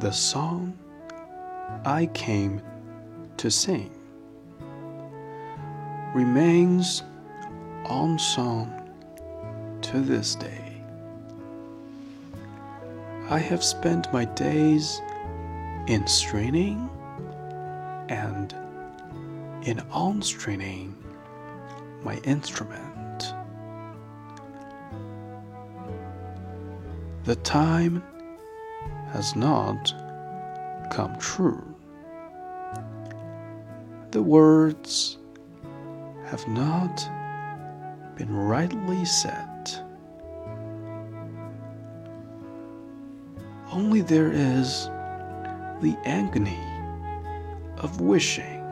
the song I came to sing remains unsung to this day. I have spent my days in straining and in unstraining my instrument. The time has not come true. The words have not been rightly said. Only there is the agony of wishing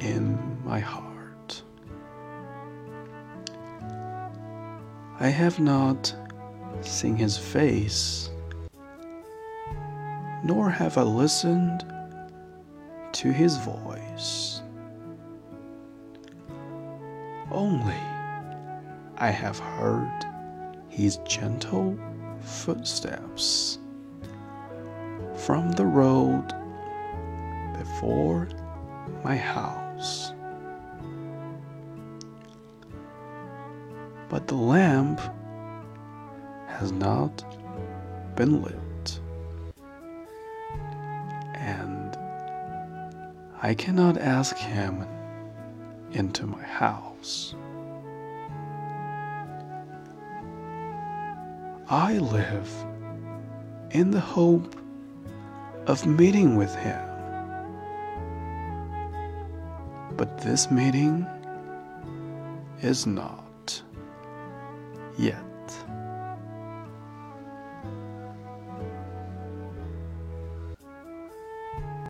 in my heart. I have not seen his face, nor have I listened to his voice. Only I have heard his gentle footsteps from the road before my house. But the lamp has not been lit, I cannot ask him into my house. I live in the hope of meeting with him. But this meeting is not yet.